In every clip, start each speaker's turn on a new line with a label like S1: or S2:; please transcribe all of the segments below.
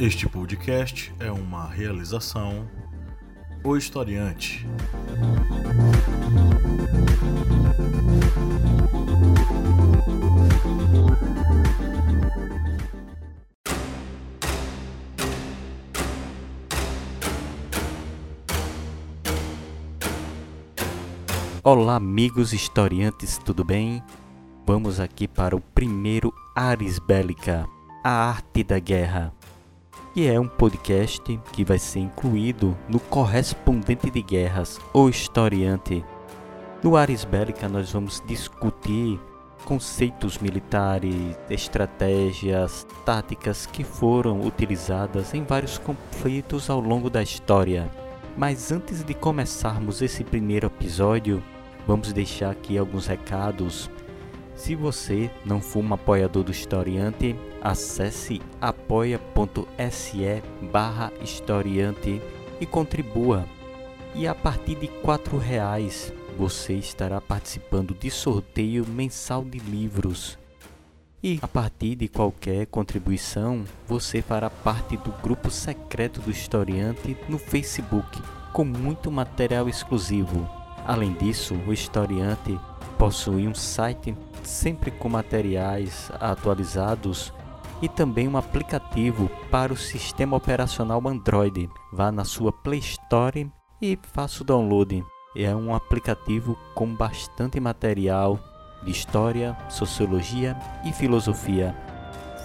S1: Este podcast é uma realização O Historiante.
S2: Olá, amigos historiantes, tudo bem? Vamos aqui para o primeiro Ares Bélica, a arte da guerra que é um podcast que vai ser incluído no Correspondente de Guerras, ou Historiante. No Ares Bélica nós vamos discutir conceitos militares, estratégias, táticas que foram utilizadas em vários conflitos ao longo da história. Mas antes de começarmos esse primeiro episódio, vamos deixar aqui alguns recados se você não for um apoiador do Historiante, acesse apoia.se barra historiante e contribua. E a partir de R$ reais você estará participando de sorteio mensal de livros. E a partir de qualquer contribuição, você fará parte do grupo secreto do Historiante no Facebook, com muito material exclusivo. Além disso, o Historiante possui um site sempre com materiais atualizados e também um aplicativo para o sistema operacional Android. Vá na sua Play Store e faça o download. É um aplicativo com bastante material de história, sociologia e filosofia.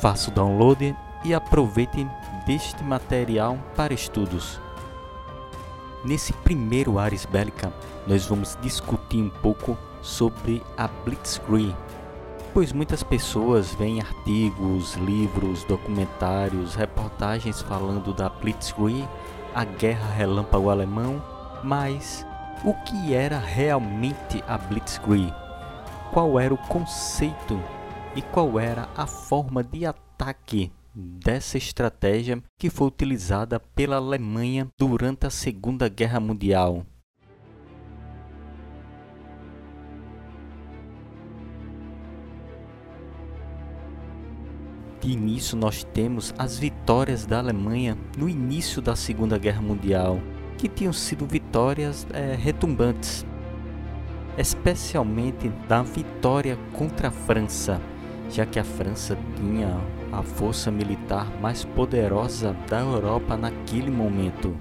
S2: Faça o download e aproveite deste material para estudos. Nesse primeiro Ares Bélica, nós vamos discutir um pouco sobre a Blitzkrieg, pois muitas pessoas veem artigos, livros, documentários, reportagens falando da Blitzkrieg, a guerra relâmpago alemão, mas o que era realmente a Blitzkrieg? Qual era o conceito e qual era a forma de ataque dessa estratégia que foi utilizada pela Alemanha durante a Segunda Guerra Mundial? De início, nós temos as vitórias da Alemanha no início da Segunda Guerra Mundial, que tinham sido vitórias é, retumbantes, especialmente da vitória contra a França, já que a França tinha a força militar mais poderosa da Europa naquele momento.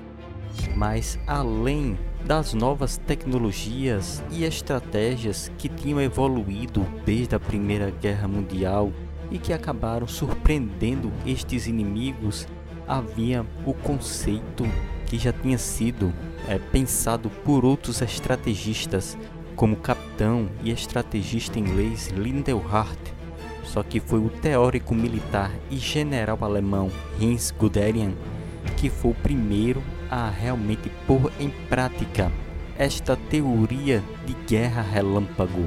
S2: Mas além das novas tecnologias e estratégias que tinham evoluído desde a Primeira Guerra Mundial e que acabaram surpreendendo estes inimigos, havia o conceito que já tinha sido é, pensado por outros estrategistas, como capitão e estrategista inglês Lindell Hart, só que foi o teórico militar e general alemão Heinz Guderian que foi o primeiro a realmente pôr em prática esta teoria de guerra relâmpago.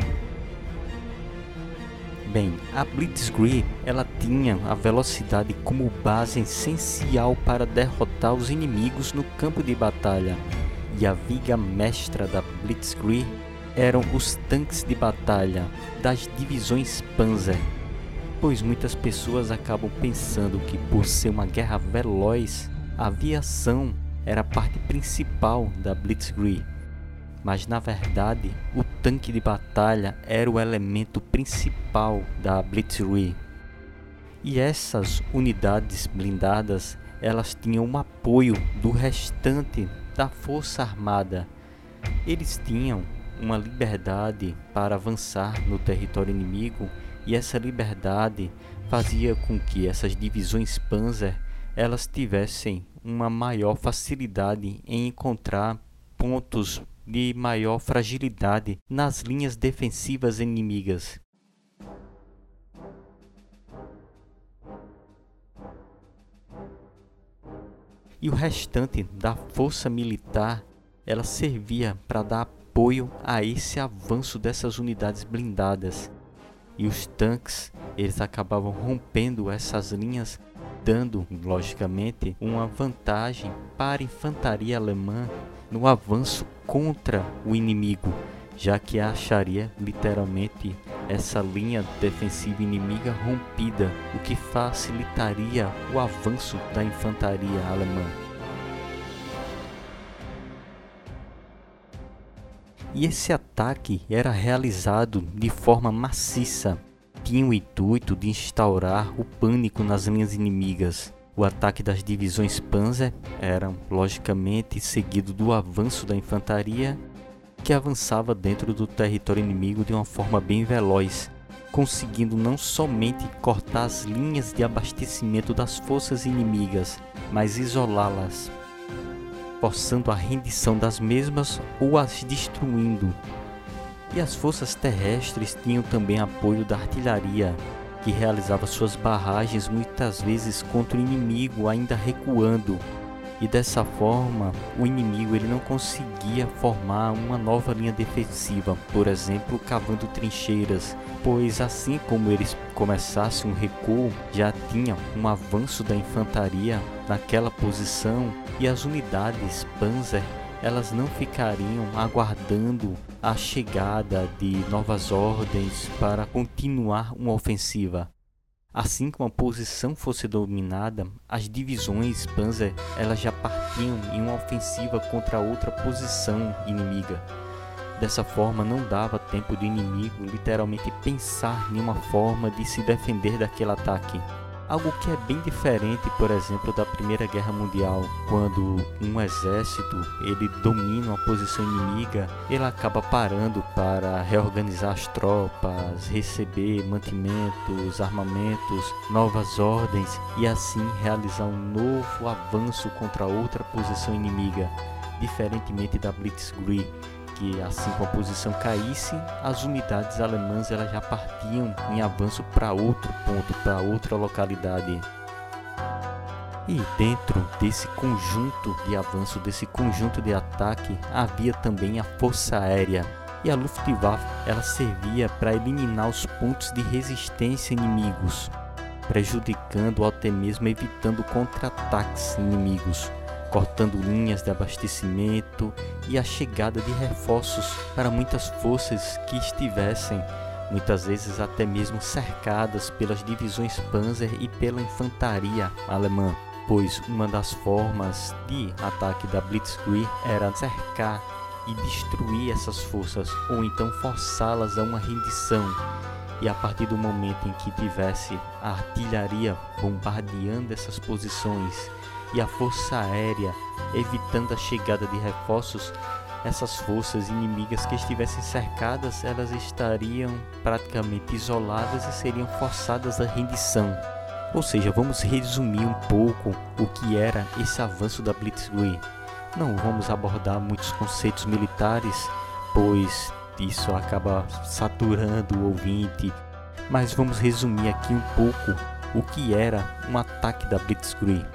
S2: Bem, a Blitzkrieg ela tinha a velocidade como base essencial para derrotar os inimigos no campo de batalha, e a viga mestra da Blitzkrieg eram os tanques de batalha das divisões Panzer, pois muitas pessoas acabam pensando que por ser uma guerra veloz, a aviação era a parte principal da Blitzkrieg. Mas na verdade o tanque de batalha era o elemento principal da Blitzkrieg. E essas unidades blindadas, elas tinham um apoio do restante da força armada. Eles tinham uma liberdade para avançar no território inimigo e essa liberdade fazia com que essas divisões Panzer elas tivessem uma maior facilidade em encontrar pontos de maior fragilidade nas linhas defensivas inimigas. E o restante da força militar, ela servia para dar apoio a esse avanço dessas unidades blindadas. E os tanques, eles acabavam rompendo essas linhas, dando, logicamente, uma vantagem para a infantaria alemã no avanço contra o inimigo, já que acharia literalmente essa linha defensiva inimiga rompida, o que facilitaria o avanço da infantaria alemã. E esse ataque era realizado de forma maciça, tinha o intuito de instaurar o pânico nas linhas inimigas. O ataque das divisões Panzer era, logicamente, seguido do avanço da infantaria, que avançava dentro do território inimigo de uma forma bem veloz, conseguindo não somente cortar as linhas de abastecimento das forças inimigas, mas isolá-las, forçando a rendição das mesmas ou as destruindo. E as forças terrestres tinham também apoio da artilharia, que realizava suas barragens muitas vezes contra o inimigo ainda recuando. E dessa forma, o inimigo ele não conseguia formar uma nova linha defensiva, por exemplo, cavando trincheiras, pois assim como eles começassem um recuo, já tinha um avanço da infantaria naquela posição e as unidades Panzer elas não ficariam aguardando a chegada de novas ordens para continuar uma ofensiva. Assim que uma posição fosse dominada, as divisões Panzer elas já partiam em uma ofensiva contra outra posição inimiga. Dessa forma, não dava tempo do inimigo literalmente pensar em uma forma de se defender daquele ataque. Algo que é bem diferente, por exemplo, da Primeira Guerra Mundial, quando um exército ele domina uma posição inimiga, ele acaba parando para reorganizar as tropas, receber mantimentos, armamentos, novas ordens e assim realizar um novo avanço contra outra posição inimiga, diferentemente da Blitzkrieg que assim que a posição caísse, as unidades alemãs elas já partiam em avanço para outro ponto, para outra localidade. E dentro desse conjunto de avanço, desse conjunto de ataque, havia também a força aérea. E a Luftwaffe ela servia para eliminar os pontos de resistência inimigos, prejudicando ou até mesmo evitando contra-ataques inimigos cortando linhas de abastecimento e a chegada de reforços para muitas forças que estivessem muitas vezes até mesmo cercadas pelas divisões Panzer e pela infantaria alemã, pois uma das formas de ataque da Blitzkrieg era cercar e destruir essas forças ou então forçá-las a uma rendição. E a partir do momento em que tivesse a artilharia bombardeando essas posições e a força aérea, evitando a chegada de reforços, essas forças inimigas que estivessem cercadas, elas estariam praticamente isoladas e seriam forçadas à rendição. Ou seja, vamos resumir um pouco o que era esse avanço da Blitzkrieg. Não vamos abordar muitos conceitos militares, pois isso acaba saturando o ouvinte, mas vamos resumir aqui um pouco o que era um ataque da Blitzkrieg.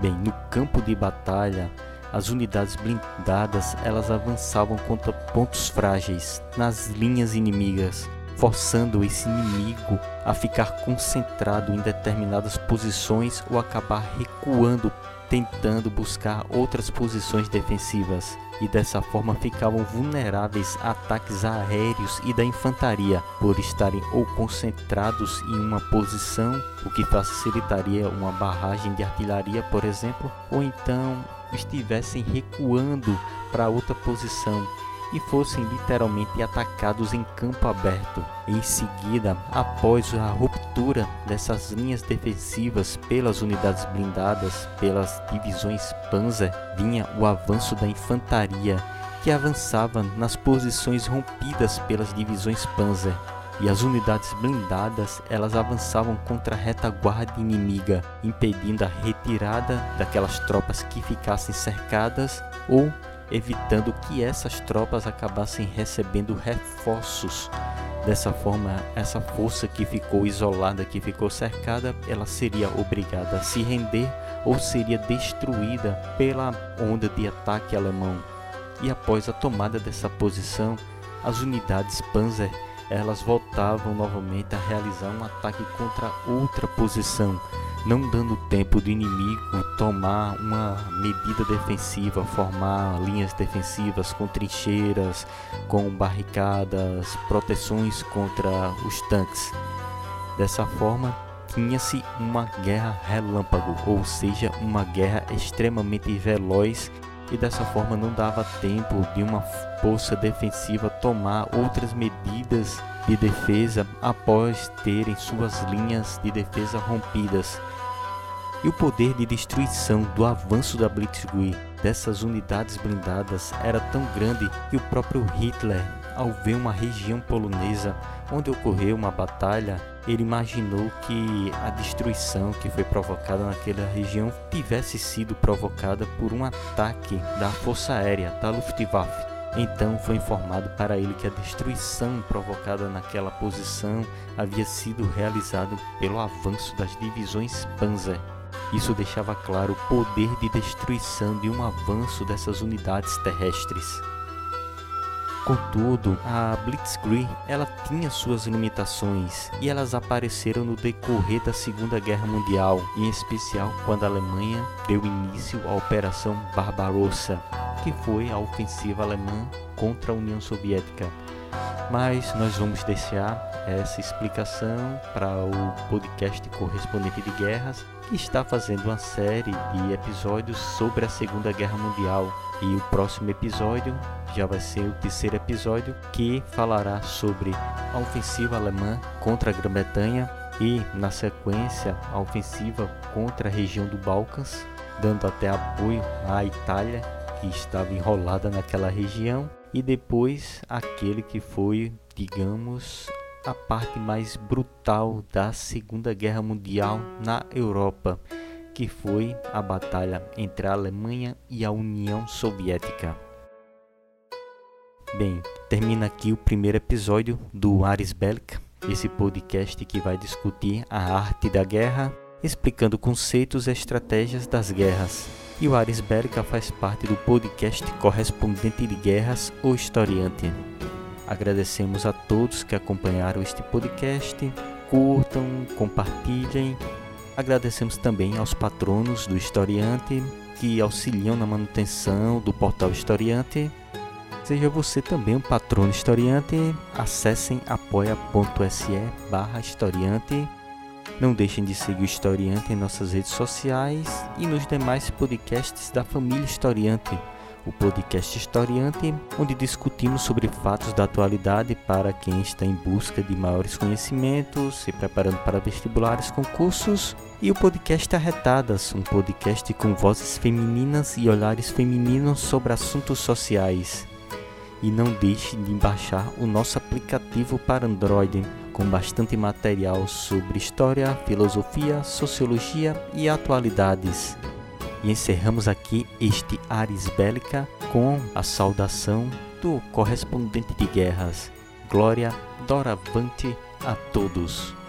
S2: Bem, no campo de batalha, as unidades blindadas elas avançavam contra pontos frágeis nas linhas inimigas, forçando esse inimigo a ficar concentrado em determinadas posições ou acabar recuando tentando buscar outras posições defensivas e dessa forma ficavam vulneráveis a ataques aéreos e da infantaria por estarem ou concentrados em uma posição, o que facilitaria uma barragem de artilharia, por exemplo, ou então estivessem recuando para outra posição e fossem literalmente atacados em campo aberto. Em seguida, após a ruptura dessas linhas defensivas pelas unidades blindadas, pelas divisões Panzer, vinha o avanço da infantaria, que avançava nas posições rompidas pelas divisões Panzer. E as unidades blindadas, elas avançavam contra a retaguarda inimiga, impedindo a retirada daquelas tropas que ficassem cercadas ou evitando que essas tropas acabassem recebendo reforços. Dessa forma, essa força que ficou isolada, que ficou cercada, ela seria obrigada a se render ou seria destruída pela onda de ataque alemão. E após a tomada dessa posição, as unidades Panzer elas voltavam novamente a realizar um ataque contra outra posição, não dando tempo do inimigo tomar uma medida defensiva, formar linhas defensivas com trincheiras, com barricadas, proteções contra os tanques. Dessa forma, tinha-se uma guerra relâmpago, ou seja, uma guerra extremamente veloz e dessa forma não dava tempo de uma força defensiva tomar outras medidas de defesa após terem suas linhas de defesa rompidas. E o poder de destruição do avanço da Blitzkrieg dessas unidades blindadas era tão grande que o próprio Hitler, ao ver uma região polonesa onde ocorreu uma batalha, ele imaginou que a destruição que foi provocada naquela região tivesse sido provocada por um ataque da Força Aérea da Luftwaffe. Então foi informado para ele que a destruição provocada naquela posição havia sido realizada pelo avanço das divisões Panzer. Isso deixava claro o poder de destruição de um avanço dessas unidades terrestres. Contudo, a Blitzkrieg ela tinha suas limitações e elas apareceram no decorrer da Segunda Guerra Mundial, em especial quando a Alemanha deu início à Operação Barbarossa, que foi a ofensiva alemã contra a União Soviética. Mas nós vamos deixar essa explicação para o podcast correspondente de guerras, que está fazendo uma série de episódios sobre a Segunda Guerra Mundial. E o próximo episódio já vai ser o terceiro episódio que falará sobre a ofensiva alemã contra a Grã-Bretanha e, na sequência, a ofensiva contra a região do Balcãs, dando até apoio à Itália, que estava enrolada naquela região, e depois aquele que foi, digamos, a parte mais brutal da Segunda Guerra Mundial na Europa, que foi a batalha entre a Alemanha e a União Soviética. Bem, termina aqui o primeiro episódio do Ares Bellica, esse podcast que vai discutir a arte da guerra, explicando conceitos e estratégias das guerras. E o Ares Bellica faz parte do podcast Correspondente de Guerras, ou Historiante. Agradecemos a todos que acompanharam este podcast. Curtam, compartilhem. Agradecemos também aos patronos do Historiante que auxiliam na manutenção do portal Historiante. Seja você também um patrono historiante, acessem apoia.se barra historiante. Não deixem de seguir o Historiante em nossas redes sociais e nos demais podcasts da família Historiante o podcast Historiante, onde discutimos sobre fatos da atualidade para quem está em busca de maiores conhecimentos, se preparando para vestibulares, concursos, e o podcast Arretadas, um podcast com vozes femininas e olhares femininos sobre assuntos sociais. E não deixe de baixar o nosso aplicativo para Android, com bastante material sobre história, filosofia, sociologia e atualidades. E encerramos aqui este Ares Bélica com a saudação do correspondente de guerras. Glória doravante a todos.